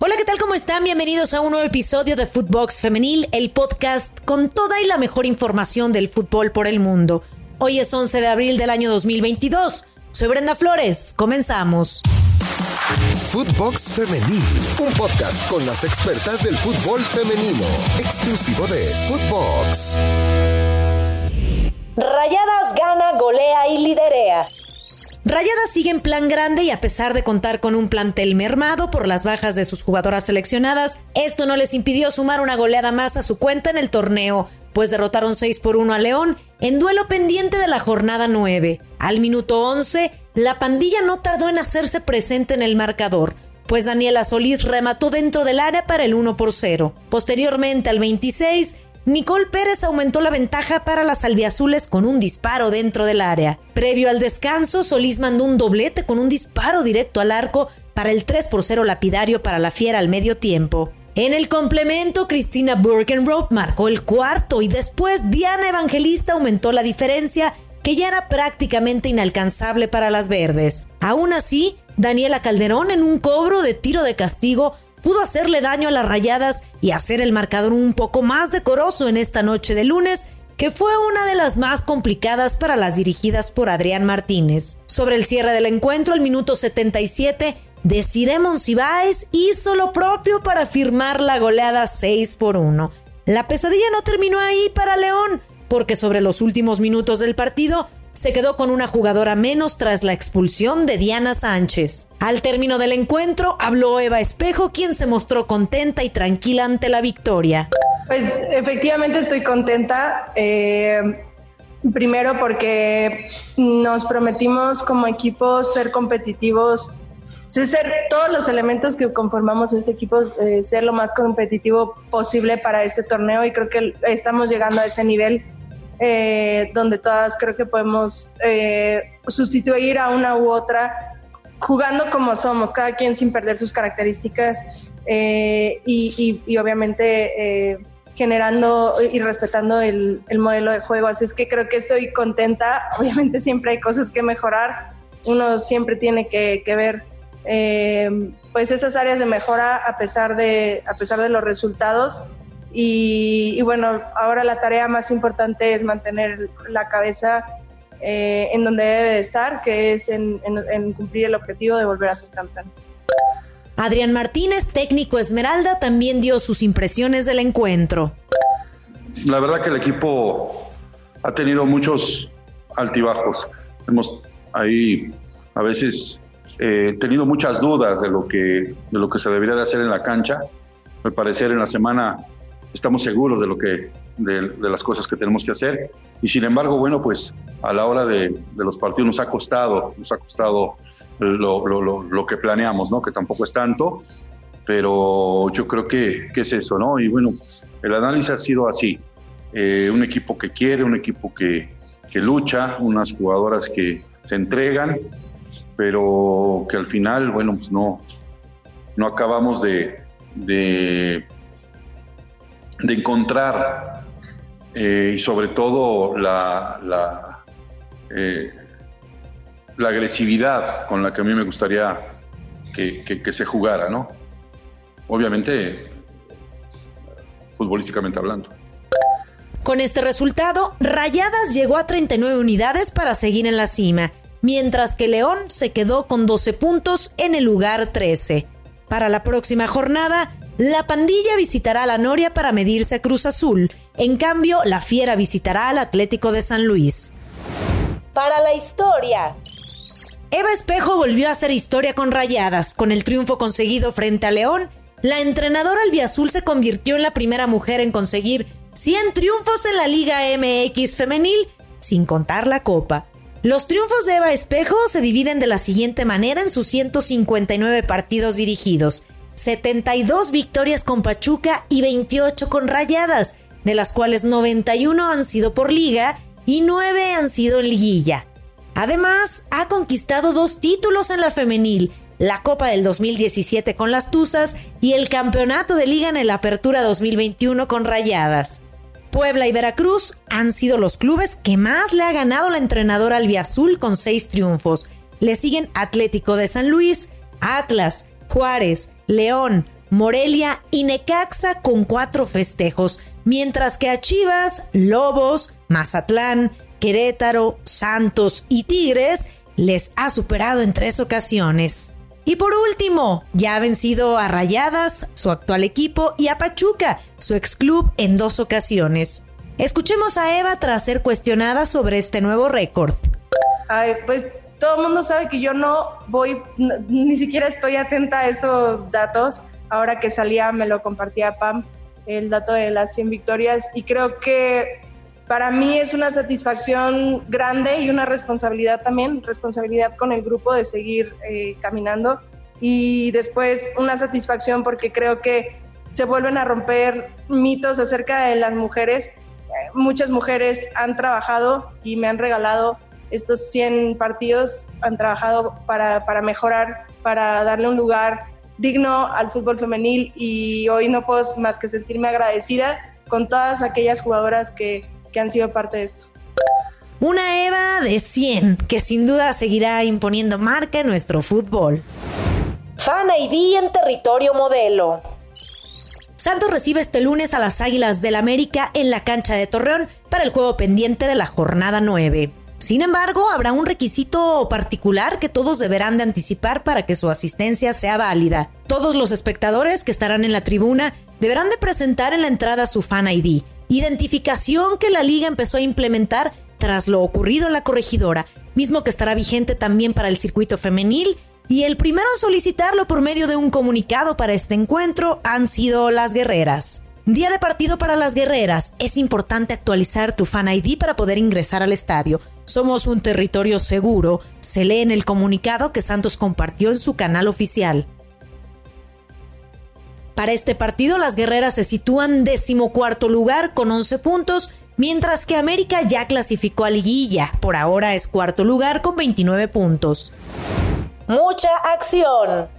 Hola, ¿qué tal? ¿Cómo están? Bienvenidos a un nuevo episodio de Footbox Femenil, el podcast con toda y la mejor información del fútbol por el mundo. Hoy es 11 de abril del año 2022. Soy Brenda Flores. Comenzamos. Footbox Femenil, un podcast con las expertas del fútbol femenino, exclusivo de Footbox. Rayadas gana, golea y liderea. Rayadas sigue en plan grande y a pesar de contar con un plantel mermado por las bajas de sus jugadoras seleccionadas, esto no les impidió sumar una goleada más a su cuenta en el torneo, pues derrotaron 6 por 1 a León en duelo pendiente de la jornada 9. Al minuto 11, la pandilla no tardó en hacerse presente en el marcador, pues Daniela Solís remató dentro del área para el 1 por 0. Posteriormente, al 26, Nicole Pérez aumentó la ventaja para las albiazules con un disparo dentro del área. Previo al descanso, Solís mandó un doblete con un disparo directo al arco para el 3 por 0 lapidario para la fiera al medio tiempo. En el complemento, Cristina Burkenroth marcó el cuarto y después Diana Evangelista aumentó la diferencia que ya era prácticamente inalcanzable para las verdes. Aún así, Daniela Calderón en un cobro de tiro de castigo pudo hacerle daño a las rayadas y hacer el marcador un poco más decoroso en esta noche de lunes, que fue una de las más complicadas para las dirigidas por Adrián Martínez. Sobre el cierre del encuentro, al minuto 77, Desiree Monsiváis hizo lo propio para firmar la goleada 6 por 1. La pesadilla no terminó ahí para León, porque sobre los últimos minutos del partido se quedó con una jugadora menos tras la expulsión de Diana Sánchez. Al término del encuentro habló Eva Espejo, quien se mostró contenta y tranquila ante la victoria. Pues efectivamente estoy contenta. Eh, primero porque nos prometimos como equipo ser competitivos, ser todos los elementos que conformamos este equipo, eh, ser lo más competitivo posible para este torneo y creo que estamos llegando a ese nivel eh, donde todas creo que podemos eh, sustituir a una u otra jugando como somos, cada quien sin perder sus características eh, y, obviamente generando y respetando el, modelo de juego. Así es que creo que estoy contenta. Obviamente siempre hay cosas que mejorar. Uno siempre tiene que, ver pues esas áreas de mejora a pesar de, a pesar de los resultados. Y, bueno, ahora la tarea más importante es mantener la cabeza eh, en donde debe de estar, que es en, cumplir el objetivo de volver a ser campeones. Adrián Martínez, técnico Esmeralda, también dio sus impresiones del encuentro. La verdad que el equipo ha tenido muchos altibajos. Hemos ahí a veces eh, tenido muchas dudas de lo que de lo que se debería de hacer en la cancha. Al parecer en la semana estamos seguros de lo que de, las cosas que tenemos que hacer. Y sin embargo bueno pues a la hora de, los partidos nos ha costado nos ha costado lo, lo, lo, que planeamos no que tampoco es tanto pero yo creo que, que, es eso no y bueno el análisis ha sido así. Eh, un equipo que quiere un equipo que, que lucha unas jugadoras que se entregan pero que al final bueno pues no no acabamos de, de de encontrar eh, y sobre todo la, la, eh, la, agresividad con la que a mí me gustaría que, que se jugara, ¿no? Obviamente, futbolísticamente hablando. Con este resultado, Rayadas llegó a 39 unidades para seguir en la cima, mientras que León se quedó con 12 puntos en el lugar 13. Para la próxima jornada, la pandilla visitará a la Noria para medirse a Cruz Azul. En cambio, la Fiera visitará al Atlético de San Luis. Para la historia. Eva Espejo volvió a hacer historia con rayadas. Con el triunfo conseguido frente a León, la entrenadora albiazul se convirtió en la primera mujer en conseguir 100 triunfos en la Liga MX femenil, sin contar la Copa. Los triunfos de Eva Espejo se dividen de la siguiente manera en sus 159 partidos dirigidos. 72 victorias con Pachuca y 28 con Rayadas, de las cuales 91 han sido por liga y 9 han sido en liguilla. Además, ha conquistado dos títulos en la femenil, la Copa del 2017 con las Tuzas y el Campeonato de Liga en la Apertura 2021 con Rayadas. Puebla y Veracruz han sido los clubes que más le ha ganado la entrenadora albiazul con seis triunfos. Le siguen Atlético de San Luis, Atlas, Juárez, León, Morelia y Necaxa con cuatro festejos, mientras que a Chivas, Lobos, Mazatlán, Querétaro, Santos y Tigres les ha superado en tres ocasiones. Y por último, ya ha vencido a Rayadas, su actual equipo, y a Pachuca, su ex club, en dos ocasiones. Escuchemos a Eva tras ser cuestionada sobre este nuevo récord. Ay, pues todo el mundo sabe que yo no voy, ni siquiera estoy atenta a esos datos. Ahora que salía me lo compartía Pam, el dato de las 100 victorias, y creo que para mí es una satisfacción grande y una responsabilidad también, responsabilidad con el grupo de seguir eh, caminando y después una satisfacción porque creo que se vuelven a romper mitos acerca de las mujeres. Muchas mujeres han trabajado y me han regalado estos 100 partidos, han trabajado para, para mejorar, para darle un lugar digno al fútbol femenil y hoy no puedo más que sentirme agradecida con todas aquellas jugadoras que que han sido parte de esto. Una Eva de 100 que sin duda seguirá imponiendo marca en nuestro fútbol. Fan ID en territorio modelo. Santos recibe este lunes a las Águilas del América en la cancha de Torreón para el juego pendiente de la jornada 9. Sin embargo, habrá un requisito particular que todos deberán de anticipar para que su asistencia sea válida. Todos los espectadores que estarán en la tribuna deberán de presentar en la entrada su fan ID, identificación que la liga empezó a implementar tras lo ocurrido en la corregidora, mismo que estará vigente también para el circuito femenil, y el primero en solicitarlo por medio de un comunicado para este encuentro han sido las guerreras. Día de partido para las guerreras. Es importante actualizar tu Fan ID para poder ingresar al estadio. Somos un territorio seguro, se lee en el comunicado que Santos compartió en su canal oficial. Para este partido, las guerreras se sitúan decimocuarto lugar con 11 puntos, mientras que América ya clasificó a liguilla. Por ahora es cuarto lugar con 29 puntos. Mucha acción.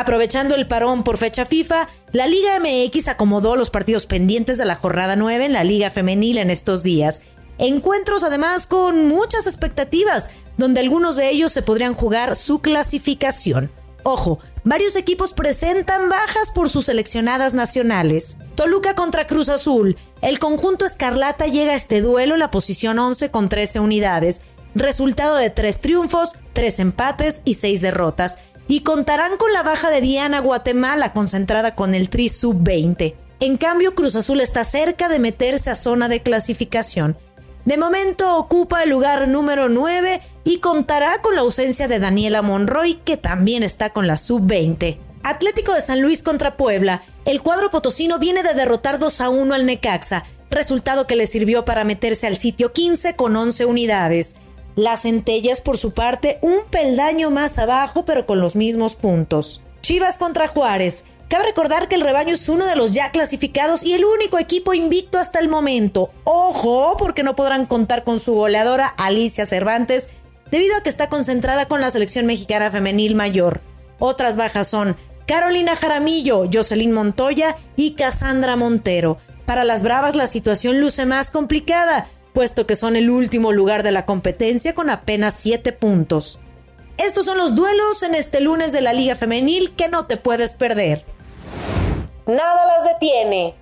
Aprovechando el parón por fecha FIFA, la Liga MX acomodó los partidos pendientes de la jornada 9 en la Liga Femenil en estos días. Encuentros además con muchas expectativas, donde algunos de ellos se podrían jugar su clasificación. Ojo, varios equipos presentan bajas por sus seleccionadas nacionales. Toluca contra Cruz Azul. El conjunto Escarlata llega a este duelo en la posición 11 con 13 unidades. Resultado de 3 triunfos, 3 empates y 6 derrotas. Y contarán con la baja de Diana Guatemala concentrada con el Tri Sub-20. En cambio, Cruz Azul está cerca de meterse a zona de clasificación. De momento ocupa el lugar número 9 y contará con la ausencia de Daniela Monroy, que también está con la sub-20. Atlético de San Luis contra Puebla. El cuadro potosino viene de derrotar 2 a 1 al Necaxa, resultado que le sirvió para meterse al sitio 15 con 11 unidades. Las centellas, por su parte, un peldaño más abajo, pero con los mismos puntos. Chivas contra Juárez. Cabe recordar que el rebaño es uno de los ya clasificados y el único equipo invicto hasta el momento. Ojo, porque no podrán contar con su goleadora Alicia Cervantes, debido a que está concentrada con la selección mexicana femenil mayor. Otras bajas son Carolina Jaramillo, Jocelyn Montoya y Cassandra Montero. Para las Bravas la situación luce más complicada, puesto que son el último lugar de la competencia con apenas 7 puntos. Estos son los duelos en este lunes de la Liga Femenil que no te puedes perder. Nada las detiene.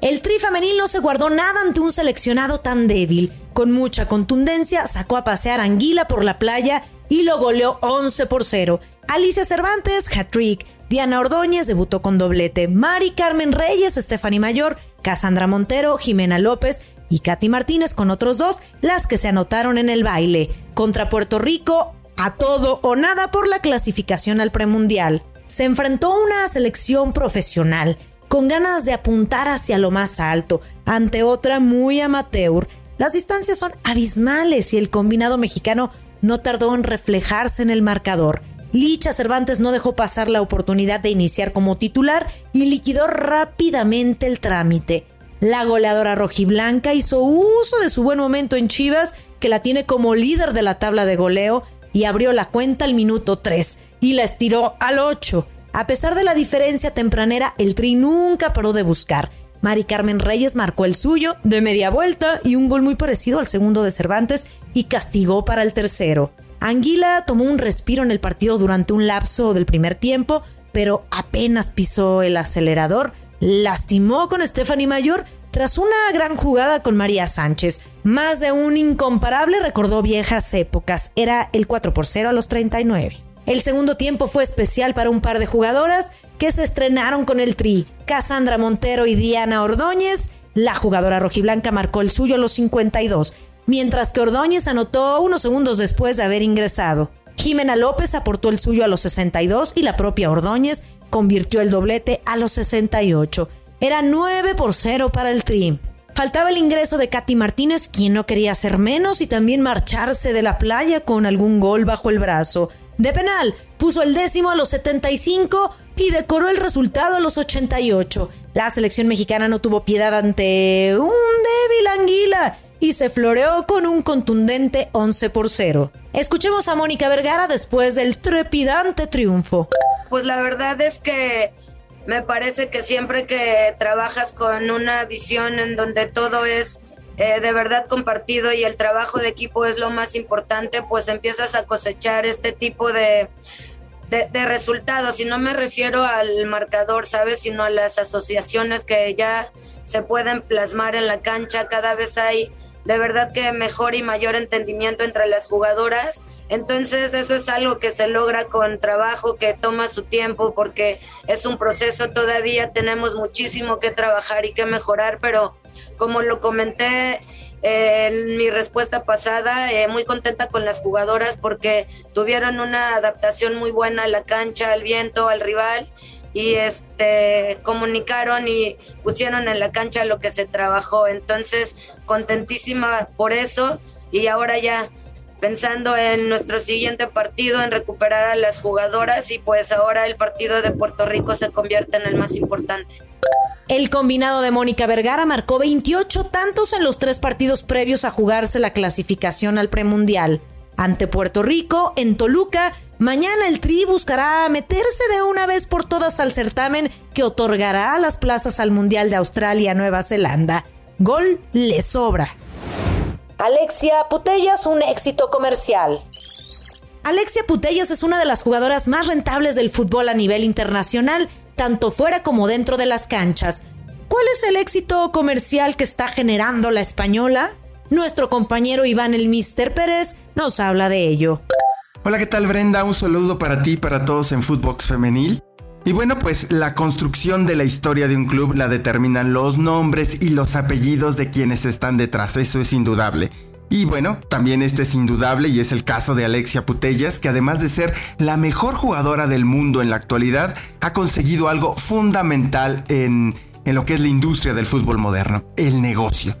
El tri femenil no se guardó nada ante un seleccionado tan débil. Con mucha contundencia sacó a pasear a Anguila por la playa y lo goleó 11 por 0. Alicia Cervantes, hat-trick. Diana Ordóñez debutó con doblete. Mari Carmen Reyes, Stephanie Mayor, Cassandra Montero, Jimena López y Katy Martínez con otros dos, las que se anotaron en el baile. Contra Puerto Rico, a todo o nada por la clasificación al premundial. Se enfrentó a una selección profesional con ganas de apuntar hacia lo más alto, ante otra muy amateur. Las distancias son abismales y el combinado mexicano no tardó en reflejarse en el marcador. Licha Cervantes no dejó pasar la oportunidad de iniciar como titular y liquidó rápidamente el trámite. La goleadora rojiblanca hizo uso de su buen momento en Chivas, que la tiene como líder de la tabla de goleo, y abrió la cuenta al minuto 3 y la estiró al 8. A pesar de la diferencia tempranera, el Tri nunca paró de buscar. Mari Carmen Reyes marcó el suyo de media vuelta y un gol muy parecido al segundo de Cervantes y castigó para el tercero. Anguila tomó un respiro en el partido durante un lapso del primer tiempo, pero apenas pisó el acelerador, lastimó con Stephanie Mayor tras una gran jugada con María Sánchez. Más de un incomparable recordó viejas épocas. Era el 4 por 0 a los 39. El segundo tiempo fue especial para un par de jugadoras que se estrenaron con el tri. Cassandra Montero y Diana Ordóñez. La jugadora rojiblanca marcó el suyo a los 52, mientras que Ordóñez anotó unos segundos después de haber ingresado. Jimena López aportó el suyo a los 62 y la propia Ordóñez convirtió el doblete a los 68. Era 9 por 0 para el Tri. Faltaba el ingreso de Katy Martínez, quien no quería ser menos y también marcharse de la playa con algún gol bajo el brazo. De penal, puso el décimo a los 75 y decoró el resultado a los 88. La selección mexicana no tuvo piedad ante un débil anguila y se floreó con un contundente 11 por 0. Escuchemos a Mónica Vergara después del trepidante triunfo. Pues la verdad es que me parece que siempre que trabajas con una visión en donde todo es eh, de verdad compartido y el trabajo de equipo es lo más importante, pues empiezas a cosechar este tipo de, de, resultados. Y no me refiero al marcador, ¿sabes? Sino a las asociaciones que ya se pueden plasmar en la cancha. Cada vez hay de verdad que mejor y mayor entendimiento entre las jugadoras. Entonces eso es algo que se logra con trabajo que toma su tiempo porque es un proceso, todavía tenemos muchísimo que trabajar y que mejorar, pero como lo comenté eh, en mi respuesta pasada, eh, muy contenta con las jugadoras porque tuvieron una adaptación muy buena a la cancha, al viento, al rival y este comunicaron y pusieron en la cancha lo que se trabajó. Entonces, contentísima por eso y ahora ya pensando en nuestro siguiente partido, en recuperar a las jugadoras y pues ahora el partido de Puerto Rico se convierte en el más importante. El combinado de Mónica Vergara marcó 28 tantos en los tres partidos previos a jugarse la clasificación al premundial. Ante Puerto Rico, en Toluca, Mañana el Tri buscará meterse de una vez por todas al certamen que otorgará las plazas al Mundial de Australia-Nueva Zelanda. Gol le sobra. Alexia Putellas, un éxito comercial. Alexia Putellas es una de las jugadoras más rentables del fútbol a nivel internacional, tanto fuera como dentro de las canchas. ¿Cuál es el éxito comercial que está generando la española? Nuestro compañero Iván el Mister Pérez nos habla de ello. Hola, ¿qué tal Brenda? Un saludo para ti y para todos en Footbox Femenil. Y bueno, pues la construcción de la historia de un club la determinan los nombres y los apellidos de quienes están detrás, eso es indudable. Y bueno, también este es indudable y es el caso de Alexia Putellas, que además de ser la mejor jugadora del mundo en la actualidad, ha conseguido algo fundamental en, en lo que es la industria del fútbol moderno, el negocio.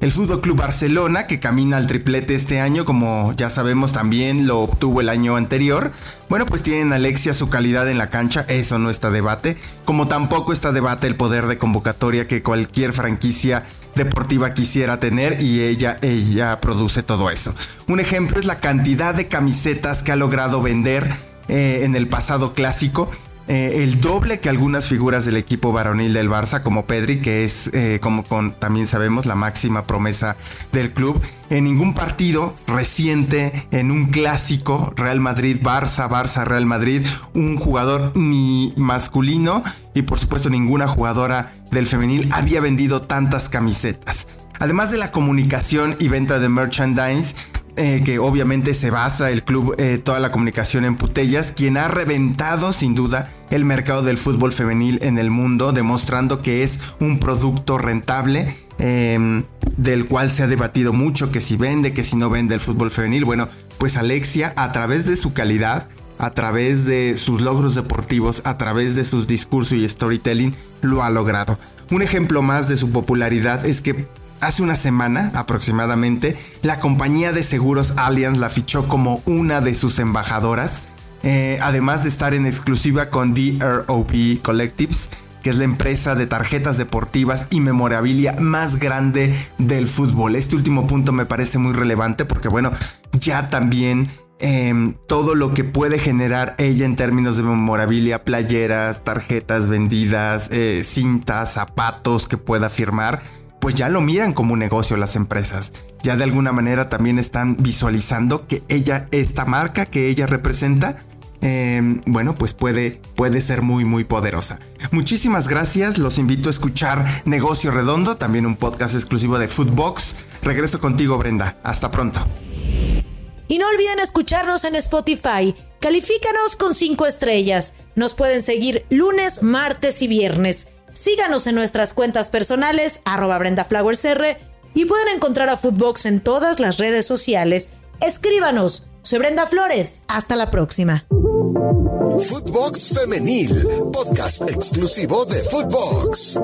El Fútbol Club Barcelona, que camina al triplete este año, como ya sabemos también lo obtuvo el año anterior. Bueno, pues tienen Alexia su calidad en la cancha, eso no está debate. Como tampoco está debate el poder de convocatoria que cualquier franquicia deportiva quisiera tener y ella, ella produce todo eso. Un ejemplo es la cantidad de camisetas que ha logrado vender eh, en el pasado clásico eh, el doble que algunas figuras del equipo varonil del Barça, como Pedri, que es, eh, como también sabemos, la máxima promesa del club. En ningún partido reciente, en un clásico, Real Madrid-Barça, Barça-Real Madrid, un jugador ni masculino y por supuesto ninguna jugadora del femenil había vendido tantas camisetas. Además de la comunicación y venta de merchandise, eh, que obviamente se basa el club, eh, toda la comunicación en Putellas, quien ha reventado sin duda el mercado del fútbol femenil en el mundo, demostrando que es un producto rentable. Em, del cual se ha debatido mucho que si vende, que si no vende el fútbol femenil. Bueno, pues Alexia, a través de su calidad, a través de sus logros deportivos, a través de sus discursos y storytelling, lo ha logrado. Un ejemplo más de su popularidad es que Hace una semana aproximadamente, la compañía de seguros Allianz la fichó como una de sus embajadoras, eh, además de estar en exclusiva con DROP Collectives, que es la empresa de tarjetas deportivas y memorabilia más grande del fútbol. Este último punto me parece muy relevante porque, bueno, ya también em, todo lo que puede generar ella en términos de memorabilia, playeras, tarjetas vendidas, eh, cintas, zapatos que pueda firmar, pues ya lo miran como un negocio las empresas. Ya de alguna manera también están visualizando que ella, esta marca que ella representa, em, bueno, pues puede, puede ser muy, muy poderosa. Muchísimas gracias, los invito a escuchar Negocio Redondo, también un podcast exclusivo de Footbox. Regreso contigo, Brenda. Hasta pronto. Y no olviden escucharnos en Spotify. Califícanos con 5 estrellas. Nos pueden seguir lunes, martes y viernes. Síganos en nuestras cuentas personales, arroba BrendaFlowersR, y pueden encontrar a Footbox en todas las redes sociales. Escríbanos. Soy Brenda Flores. Hasta la próxima. Footbox Femenil, podcast exclusivo de Footbox.